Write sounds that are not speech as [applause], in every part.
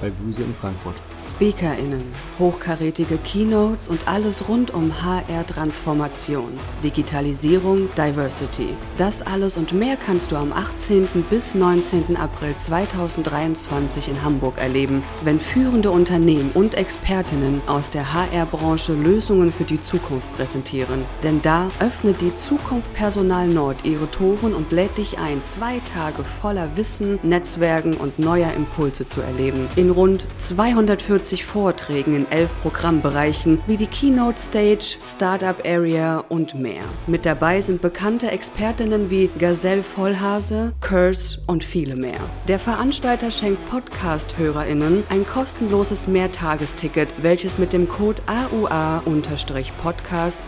bei Buse in Frankfurt. SpeakerInnen, hochkarätige Keynotes und alles rund um HR-Transformation, Digitalisierung, Diversity. Das alles und mehr kannst du am 18. bis 19. April 2023 in Hamburg erleben, wenn führende Unternehmen und Expertinnen aus der HR-Branche Lösungen für die Zukunft präsentieren. Denn da öffnet die Zukunft Personal Nord ihre Toren und lädt dich ein, zwei Tage voller Wissen, Netzwerken und neuer Impulse zu erleben. In in rund 240 Vorträgen in elf Programmbereichen wie die Keynote Stage, Startup Area und mehr. Mit dabei sind bekannte Expertinnen wie Gazelle Vollhase, Curse und viele mehr. Der Veranstalter schenkt Podcast-HörerInnen ein kostenloses Mehrtagesticket, welches mit dem Code AUA-Podcast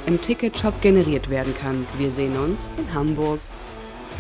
im Ticketshop generiert werden kann. Wir sehen uns in Hamburg.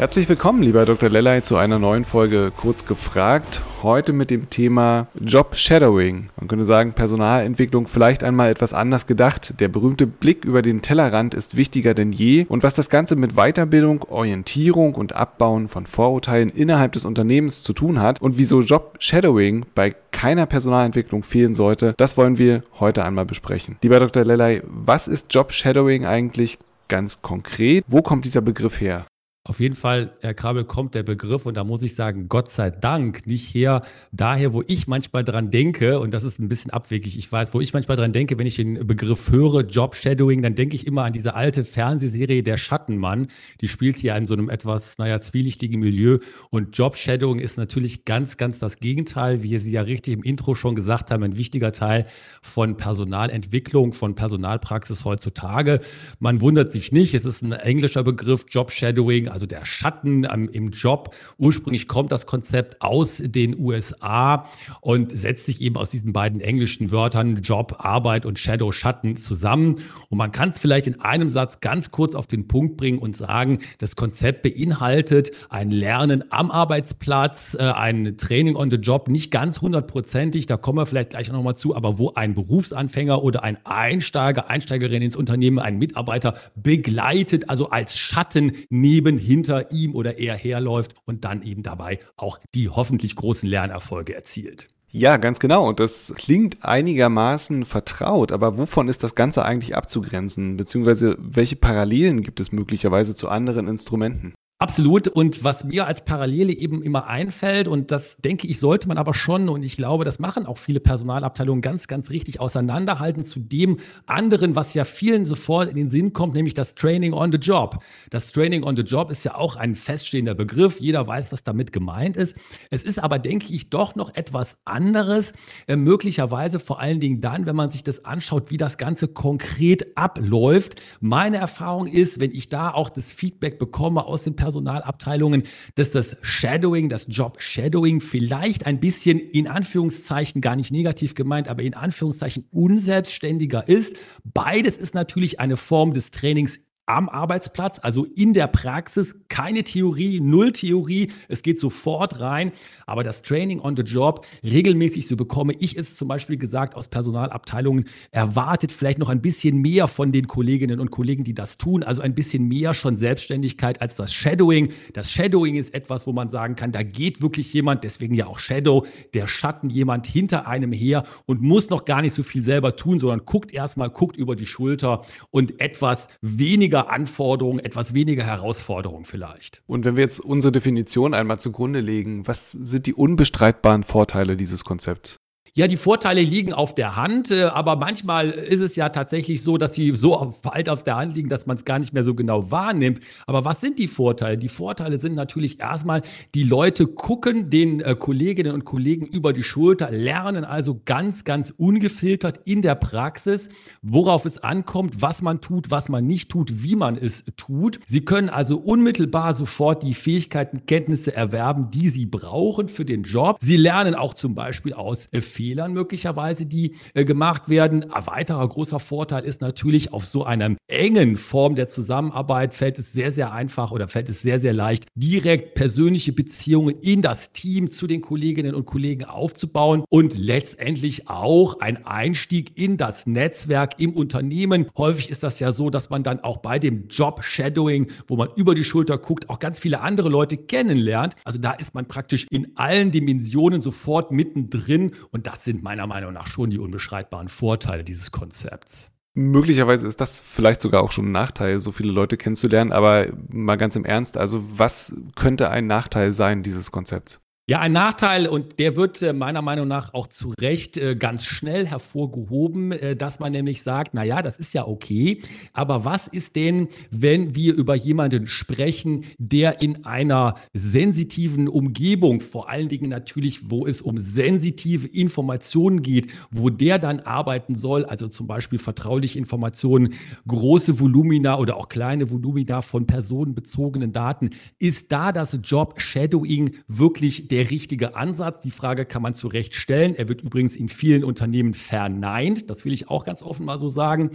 Herzlich willkommen, lieber Dr. Lellay, zu einer neuen Folge Kurz gefragt. Heute mit dem Thema Job Shadowing. Man könnte sagen, Personalentwicklung vielleicht einmal etwas anders gedacht. Der berühmte Blick über den Tellerrand ist wichtiger denn je. Und was das Ganze mit Weiterbildung, Orientierung und Abbauen von Vorurteilen innerhalb des Unternehmens zu tun hat und wieso Job Shadowing bei keiner Personalentwicklung fehlen sollte, das wollen wir heute einmal besprechen. Lieber Dr. Lellay, was ist Job Shadowing eigentlich ganz konkret? Wo kommt dieser Begriff her? Auf jeden Fall, Herr Krabel, kommt der Begriff und da muss ich sagen, Gott sei Dank, nicht her, daher, wo ich manchmal dran denke, und das ist ein bisschen abwegig, ich weiß, wo ich manchmal dran denke, wenn ich den Begriff höre, Job Shadowing, dann denke ich immer an diese alte Fernsehserie Der Schattenmann, die spielt hier in so einem etwas, naja, zwielichtigen Milieu und Job Shadowing ist natürlich ganz, ganz das Gegenteil, wie Sie ja richtig im Intro schon gesagt haben, ein wichtiger Teil von Personalentwicklung, von Personalpraxis heutzutage. Man wundert sich nicht, es ist ein englischer Begriff, Job Shadowing, also der Schatten ähm, im Job. Ursprünglich kommt das Konzept aus den USA und setzt sich eben aus diesen beiden englischen Wörtern Job, Arbeit und Shadow, Schatten zusammen. Und man kann es vielleicht in einem Satz ganz kurz auf den Punkt bringen und sagen, das Konzept beinhaltet ein Lernen am Arbeitsplatz, äh, ein Training on the Job, nicht ganz hundertprozentig, da kommen wir vielleicht gleich nochmal zu, aber wo ein Berufsanfänger oder ein Einsteiger, Einsteigerin ins Unternehmen, ein Mitarbeiter begleitet, also als Schatten neben hinter ihm oder er herläuft und dann eben dabei auch die hoffentlich großen Lernerfolge erzielt. Ja, ganz genau. Und das klingt einigermaßen vertraut. Aber wovon ist das Ganze eigentlich abzugrenzen? Beziehungsweise welche Parallelen gibt es möglicherweise zu anderen Instrumenten? Absolut. Und was mir als Parallele eben immer einfällt, und das denke ich, sollte man aber schon, und ich glaube, das machen auch viele Personalabteilungen ganz, ganz richtig auseinanderhalten zu dem anderen, was ja vielen sofort in den Sinn kommt, nämlich das Training on the Job. Das Training on the Job ist ja auch ein feststehender Begriff. Jeder weiß, was damit gemeint ist. Es ist aber, denke ich, doch noch etwas anderes. Äh, möglicherweise vor allen Dingen dann, wenn man sich das anschaut, wie das Ganze konkret abläuft. Meine Erfahrung ist, wenn ich da auch das Feedback bekomme aus den Personal Personalabteilungen, dass das Shadowing, das Job Shadowing vielleicht ein bisschen in Anführungszeichen, gar nicht negativ gemeint, aber in Anführungszeichen unselbstständiger ist. Beides ist natürlich eine Form des Trainings am Arbeitsplatz, also in der Praxis, keine Theorie, null Theorie, es geht sofort rein, aber das Training on the Job regelmäßig, so bekomme ich es zum Beispiel gesagt aus Personalabteilungen, erwartet vielleicht noch ein bisschen mehr von den Kolleginnen und Kollegen, die das tun, also ein bisschen mehr schon Selbstständigkeit als das Shadowing. Das Shadowing ist etwas, wo man sagen kann, da geht wirklich jemand, deswegen ja auch Shadow, der Schatten jemand hinter einem her und muss noch gar nicht so viel selber tun, sondern guckt erstmal, guckt über die Schulter und etwas weniger weniger Anforderungen, etwas weniger Herausforderungen vielleicht. Und wenn wir jetzt unsere Definition einmal zugrunde legen, was sind die unbestreitbaren Vorteile dieses Konzepts? Ja, die Vorteile liegen auf der Hand, äh, aber manchmal ist es ja tatsächlich so, dass sie so [laughs] weit auf der Hand liegen, dass man es gar nicht mehr so genau wahrnimmt. Aber was sind die Vorteile? Die Vorteile sind natürlich erstmal, die Leute gucken den äh, Kolleginnen und Kollegen über die Schulter, lernen also ganz, ganz ungefiltert in der Praxis, worauf es ankommt, was man tut, was man nicht tut, wie man es tut. Sie können also unmittelbar sofort die Fähigkeiten, Kenntnisse erwerben, die sie brauchen für den Job. Sie lernen auch zum Beispiel aus äh, Fehlern möglicherweise, die äh, gemacht werden. Ein weiterer großer Vorteil ist natürlich, auf so einer engen Form der Zusammenarbeit fällt es sehr, sehr einfach oder fällt es sehr, sehr leicht, direkt persönliche Beziehungen in das Team zu den Kolleginnen und Kollegen aufzubauen und letztendlich auch ein Einstieg in das Netzwerk im Unternehmen. Häufig ist das ja so, dass man dann auch bei dem Job Shadowing, wo man über die Schulter guckt, auch ganz viele andere Leute kennenlernt. Also da ist man praktisch in allen Dimensionen sofort mittendrin und das sind meiner Meinung nach schon die unbeschreitbaren Vorteile dieses Konzepts. Möglicherweise ist das vielleicht sogar auch schon ein Nachteil, so viele Leute kennenzulernen, aber mal ganz im Ernst, also was könnte ein Nachteil sein dieses Konzepts? Ja, ein Nachteil, und der wird äh, meiner Meinung nach auch zu Recht äh, ganz schnell hervorgehoben, äh, dass man nämlich sagt, na ja, das ist ja okay, aber was ist denn, wenn wir über jemanden sprechen, der in einer sensitiven Umgebung, vor allen Dingen natürlich, wo es um sensitive Informationen geht, wo der dann arbeiten soll, also zum Beispiel vertrauliche Informationen, große Volumina oder auch kleine Volumina von personenbezogenen Daten, ist da das Job Shadowing wirklich der der richtige Ansatz. Die Frage kann man zu Recht stellen. Er wird übrigens in vielen Unternehmen verneint. Das will ich auch ganz offen mal so sagen.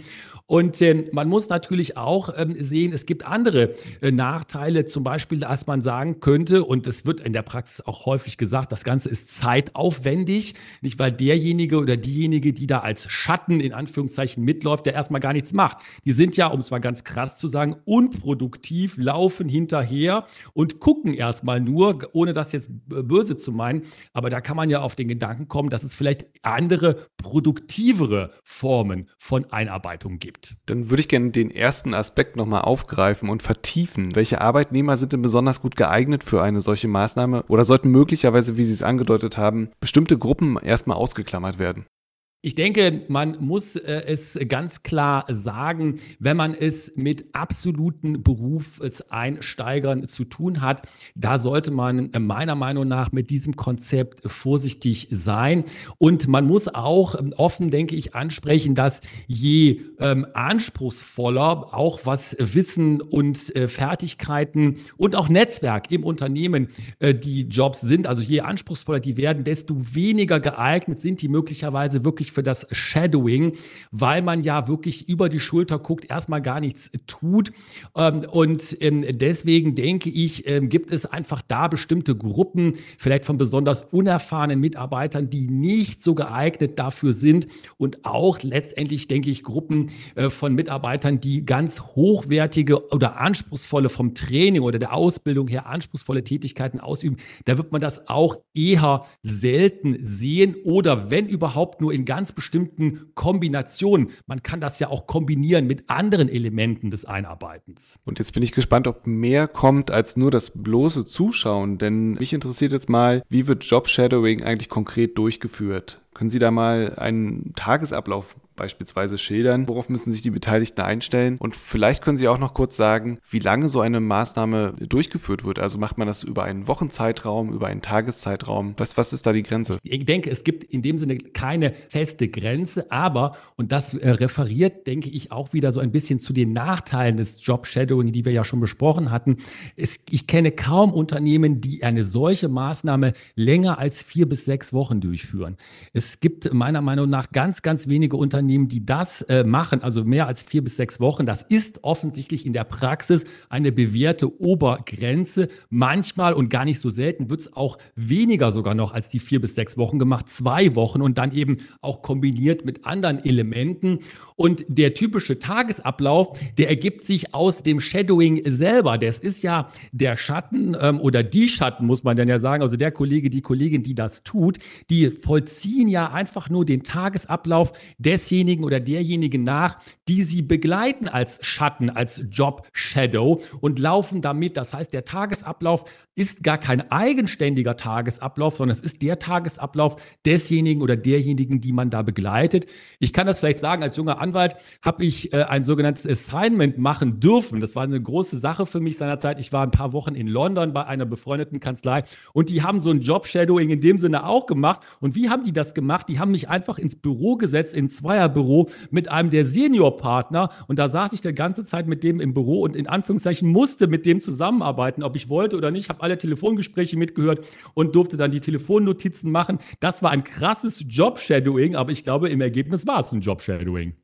Und äh, man muss natürlich auch ähm, sehen, es gibt andere äh, Nachteile, zum Beispiel, dass man sagen könnte, und es wird in der Praxis auch häufig gesagt, das Ganze ist zeitaufwendig, nicht weil derjenige oder diejenige, die da als Schatten in Anführungszeichen mitläuft, der erstmal gar nichts macht. Die sind ja, um es mal ganz krass zu sagen, unproduktiv, laufen hinterher und gucken erstmal nur, ohne das jetzt böse zu meinen, aber da kann man ja auf den Gedanken kommen, dass es vielleicht andere, produktivere Formen von Einarbeitung gibt. Dann würde ich gerne den ersten Aspekt nochmal aufgreifen und vertiefen. Welche Arbeitnehmer sind denn besonders gut geeignet für eine solche Maßnahme oder sollten möglicherweise, wie Sie es angedeutet haben, bestimmte Gruppen erstmal ausgeklammert werden? Ich denke, man muss äh, es ganz klar sagen, wenn man es mit absoluten Berufseinsteigern zu tun hat, da sollte man meiner Meinung nach mit diesem Konzept vorsichtig sein. Und man muss auch ähm, offen, denke ich, ansprechen, dass je ähm, anspruchsvoller auch was Wissen und äh, Fertigkeiten und auch Netzwerk im Unternehmen äh, die Jobs sind, also je anspruchsvoller die werden, desto weniger geeignet sind die möglicherweise wirklich für das Shadowing, weil man ja wirklich über die Schulter guckt, erstmal gar nichts tut. Ähm, und ähm, deswegen denke ich, ähm, gibt es einfach da bestimmte Gruppen, vielleicht von besonders unerfahrenen Mitarbeitern, die nicht so geeignet dafür sind und auch letztendlich, denke ich, Gruppen äh, von Mitarbeitern, die ganz hochwertige oder anspruchsvolle vom Training oder der Ausbildung her anspruchsvolle Tätigkeiten ausüben. Da wird man das auch eher selten sehen oder wenn überhaupt nur in ganz ganz bestimmten Kombinationen. Man kann das ja auch kombinieren mit anderen Elementen des Einarbeitens. Und jetzt bin ich gespannt, ob mehr kommt als nur das bloße Zuschauen. Denn mich interessiert jetzt mal, wie wird Job Shadowing eigentlich konkret durchgeführt? Können Sie da mal einen Tagesablauf beispielsweise schildern? Worauf müssen sich die Beteiligten einstellen? Und vielleicht können Sie auch noch kurz sagen, wie lange so eine Maßnahme durchgeführt wird. Also macht man das über einen Wochenzeitraum, über einen Tageszeitraum? Was, was ist da die Grenze? Ich denke, es gibt in dem Sinne keine feste Grenze, aber, und das äh, referiert, denke ich, auch wieder so ein bisschen zu den Nachteilen des Job-Shadowing, die wir ja schon besprochen hatten. Es, ich kenne kaum Unternehmen, die eine solche Maßnahme länger als vier bis sechs Wochen durchführen. Es gibt meiner Meinung nach ganz, ganz wenige Unternehmen, Unternehmen, die das äh, machen, also mehr als vier bis sechs Wochen, das ist offensichtlich in der Praxis eine bewährte Obergrenze. Manchmal und gar nicht so selten wird es auch weniger sogar noch als die vier bis sechs Wochen gemacht, zwei Wochen und dann eben auch kombiniert mit anderen Elementen. Und der typische Tagesablauf, der ergibt sich aus dem Shadowing selber. Das ist ja der Schatten ähm, oder die Schatten, muss man dann ja sagen, also der Kollege, die Kollegin, die das tut, die vollziehen ja einfach nur den Tagesablauf desjenigen, desjenigen oder derjenigen nach, die sie begleiten als Schatten, als Job Shadow und laufen damit. Das heißt, der Tagesablauf ist gar kein eigenständiger Tagesablauf, sondern es ist der Tagesablauf desjenigen oder derjenigen, die man da begleitet. Ich kann das vielleicht sagen, als junger Anwalt habe ich äh, ein sogenanntes Assignment machen dürfen. Das war eine große Sache für mich seinerzeit. Ich war ein paar Wochen in London bei einer befreundeten Kanzlei und die haben so ein Job-Shadowing in dem Sinne auch gemacht. Und wie haben die das gemacht? Die haben mich einfach ins Büro gesetzt in zweier Dreierbüro mit einem der Seniorpartner und da saß ich die ganze Zeit mit dem im Büro und in Anführungszeichen musste mit dem zusammenarbeiten, ob ich wollte oder nicht, habe alle Telefongespräche mitgehört und durfte dann die Telefonnotizen machen. Das war ein krasses Job-Shadowing, aber ich glaube, im Ergebnis war es ein Job-Shadowing.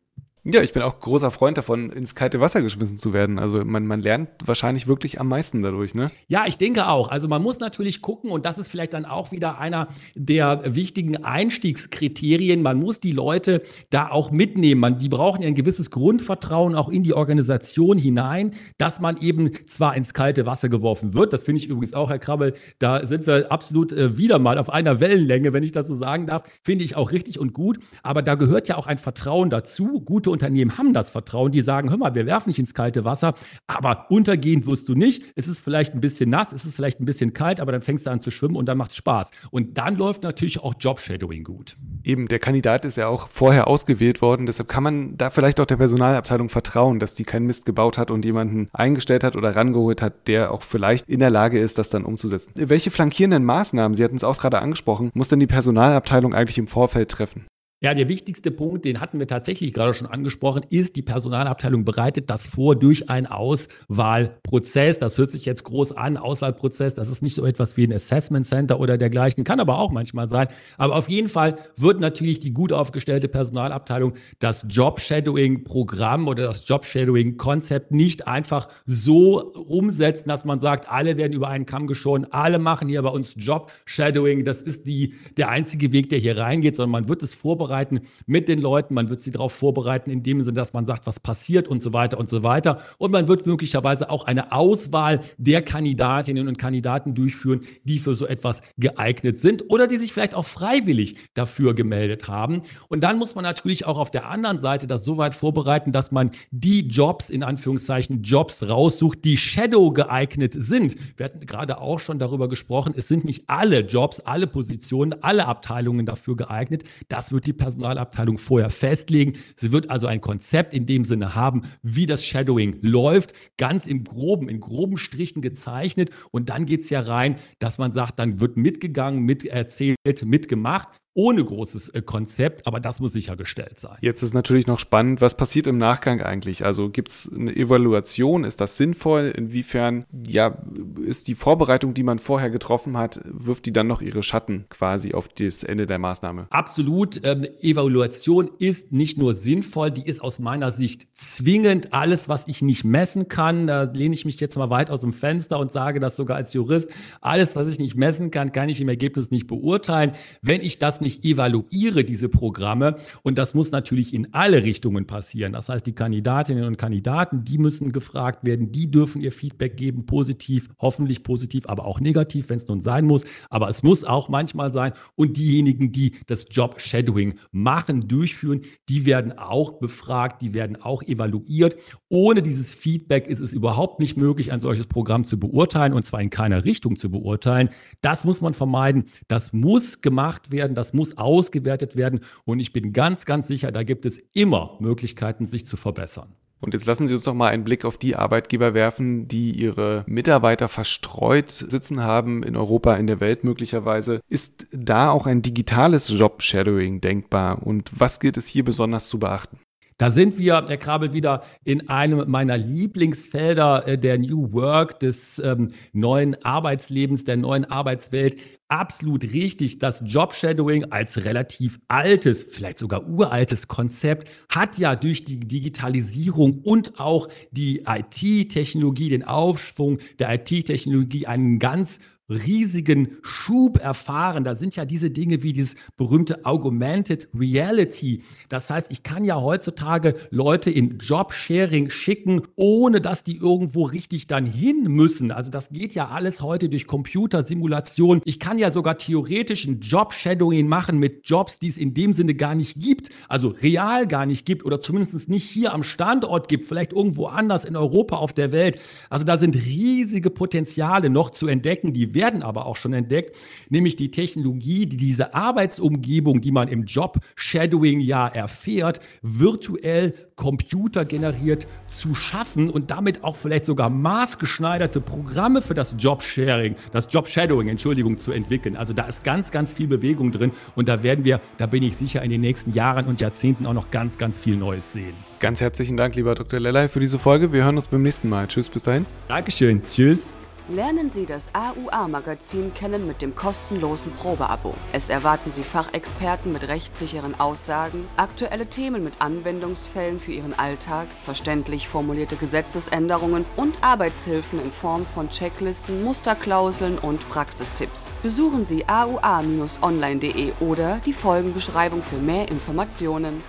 Ja, ich bin auch großer Freund davon, ins kalte Wasser geschmissen zu werden. Also man, man lernt wahrscheinlich wirklich am meisten dadurch, ne? Ja, ich denke auch. Also man muss natürlich gucken, und das ist vielleicht dann auch wieder einer der wichtigen Einstiegskriterien. Man muss die Leute da auch mitnehmen. Man, die brauchen ja ein gewisses Grundvertrauen auch in die Organisation hinein, dass man eben zwar ins kalte Wasser geworfen wird. Das finde ich übrigens auch, Herr Krabbel, da sind wir absolut äh, wieder mal auf einer Wellenlänge, wenn ich das so sagen darf. Finde ich auch richtig und gut. Aber da gehört ja auch ein Vertrauen dazu. Gute Unternehmen haben das Vertrauen, die sagen, hör mal, wir werfen nicht ins kalte Wasser, aber untergehen wirst du nicht. Es ist vielleicht ein bisschen nass, es ist vielleicht ein bisschen kalt, aber dann fängst du an zu schwimmen und dann macht es Spaß. Und dann läuft natürlich auch Job-Shadowing gut. Eben, der Kandidat ist ja auch vorher ausgewählt worden, deshalb kann man da vielleicht auch der Personalabteilung vertrauen, dass die keinen Mist gebaut hat und jemanden eingestellt hat oder rangeholt hat, der auch vielleicht in der Lage ist, das dann umzusetzen. Welche flankierenden Maßnahmen, Sie hatten es auch gerade angesprochen, muss denn die Personalabteilung eigentlich im Vorfeld treffen? Ja, der wichtigste Punkt, den hatten wir tatsächlich gerade schon angesprochen, ist, die Personalabteilung bereitet das vor durch einen Auswahlprozess. Das hört sich jetzt groß an, Auswahlprozess. Das ist nicht so etwas wie ein Assessment Center oder dergleichen, kann aber auch manchmal sein. Aber auf jeden Fall wird natürlich die gut aufgestellte Personalabteilung das Job-Shadowing-Programm oder das Job-Shadowing-Konzept nicht einfach so umsetzen, dass man sagt, alle werden über einen Kamm geschoren, alle machen hier bei uns Job-Shadowing. Das ist die, der einzige Weg, der hier reingeht, sondern man wird es vorbereiten vorbereiten mit den Leuten, man wird sie darauf vorbereiten, in dem Sinne, dass man sagt, was passiert und so weiter und so weiter. Und man wird möglicherweise auch eine Auswahl der Kandidatinnen und Kandidaten durchführen, die für so etwas geeignet sind oder die sich vielleicht auch freiwillig dafür gemeldet haben. Und dann muss man natürlich auch auf der anderen Seite das so weit vorbereiten, dass man die Jobs, in Anführungszeichen Jobs raussucht, die Shadow geeignet sind. Wir hatten gerade auch schon darüber gesprochen, es sind nicht alle Jobs, alle Positionen, alle Abteilungen dafür geeignet. Das wird die Personalabteilung vorher festlegen. Sie wird also ein Konzept in dem Sinne haben, wie das Shadowing läuft, ganz im groben, in groben Strichen gezeichnet. Und dann geht es ja rein, dass man sagt, dann wird mitgegangen, miterzählt, mitgemacht ohne großes äh, Konzept, aber das muss sichergestellt sein. Jetzt ist natürlich noch spannend, was passiert im Nachgang eigentlich? Also gibt es eine Evaluation? Ist das sinnvoll? Inwiefern ja, ist die Vorbereitung, die man vorher getroffen hat, wirft die dann noch ihre Schatten quasi auf das Ende der Maßnahme? Absolut. Ähm, Evaluation ist nicht nur sinnvoll, die ist aus meiner Sicht zwingend. Alles, was ich nicht messen kann, da lehne ich mich jetzt mal weit aus dem Fenster und sage das sogar als Jurist, alles, was ich nicht messen kann, kann ich im Ergebnis nicht beurteilen. Wenn ich das nicht evaluiere, diese Programme, und das muss natürlich in alle Richtungen passieren. Das heißt, die Kandidatinnen und Kandidaten, die müssen gefragt werden, die dürfen ihr Feedback geben, positiv, hoffentlich positiv, aber auch negativ, wenn es nun sein muss. Aber es muss auch manchmal sein. Und diejenigen, die das Job Shadowing machen, durchführen, die werden auch befragt, die werden auch evaluiert. Ohne dieses Feedback ist es überhaupt nicht möglich, ein solches Programm zu beurteilen und zwar in keiner Richtung zu beurteilen. Das muss man vermeiden. Das muss gemacht werden. Das muss ausgewertet werden. Und ich bin ganz, ganz sicher, da gibt es immer Möglichkeiten, sich zu verbessern. Und jetzt lassen Sie uns doch mal einen Blick auf die Arbeitgeber werfen, die ihre Mitarbeiter verstreut sitzen haben, in Europa, in der Welt möglicherweise. Ist da auch ein digitales Job-Shadowing denkbar? Und was gilt es hier besonders zu beachten? Da sind wir, Herr Krabel, wieder in einem meiner Lieblingsfelder äh, der New Work, des ähm, neuen Arbeitslebens, der neuen Arbeitswelt. Absolut richtig. Das Job-Shadowing als relativ altes, vielleicht sogar uraltes Konzept hat ja durch die Digitalisierung und auch die IT-Technologie, den Aufschwung der IT-Technologie einen ganz riesigen Schub erfahren. Da sind ja diese Dinge wie dieses berühmte Augmented Reality. Das heißt, ich kann ja heutzutage Leute in Jobsharing schicken, ohne dass die irgendwo richtig dann hin müssen. Also das geht ja alles heute durch Computersimulation. Ich kann ja sogar theoretisch ein Job-Shadowing machen mit Jobs, die es in dem Sinne gar nicht gibt, also real gar nicht gibt oder zumindest nicht hier am Standort gibt, vielleicht irgendwo anders in Europa auf der Welt. Also da sind riesige Potenziale noch zu entdecken, die werden aber auch schon entdeckt, nämlich die Technologie, die diese Arbeitsumgebung, die man im Job Shadowing ja erfährt, virtuell computergeneriert zu schaffen und damit auch vielleicht sogar maßgeschneiderte Programme für das Job-Sharing, das Job-Shadowing, Entschuldigung, zu entwickeln. Also da ist ganz, ganz viel Bewegung drin und da werden wir, da bin ich sicher, in den nächsten Jahren und Jahrzehnten auch noch ganz, ganz viel Neues sehen. Ganz herzlichen Dank, lieber Dr. Lellay, für diese Folge. Wir hören uns beim nächsten Mal. Tschüss, bis dahin. Dankeschön. Tschüss. Lernen Sie das AUA-Magazin kennen mit dem kostenlosen Probeabo. Es erwarten Sie Fachexperten mit rechtssicheren Aussagen, aktuelle Themen mit Anwendungsfällen für Ihren Alltag, verständlich formulierte Gesetzesänderungen und Arbeitshilfen in Form von Checklisten, Musterklauseln und Praxistipps. Besuchen Sie aua-online.de oder die Folgenbeschreibung für mehr Informationen.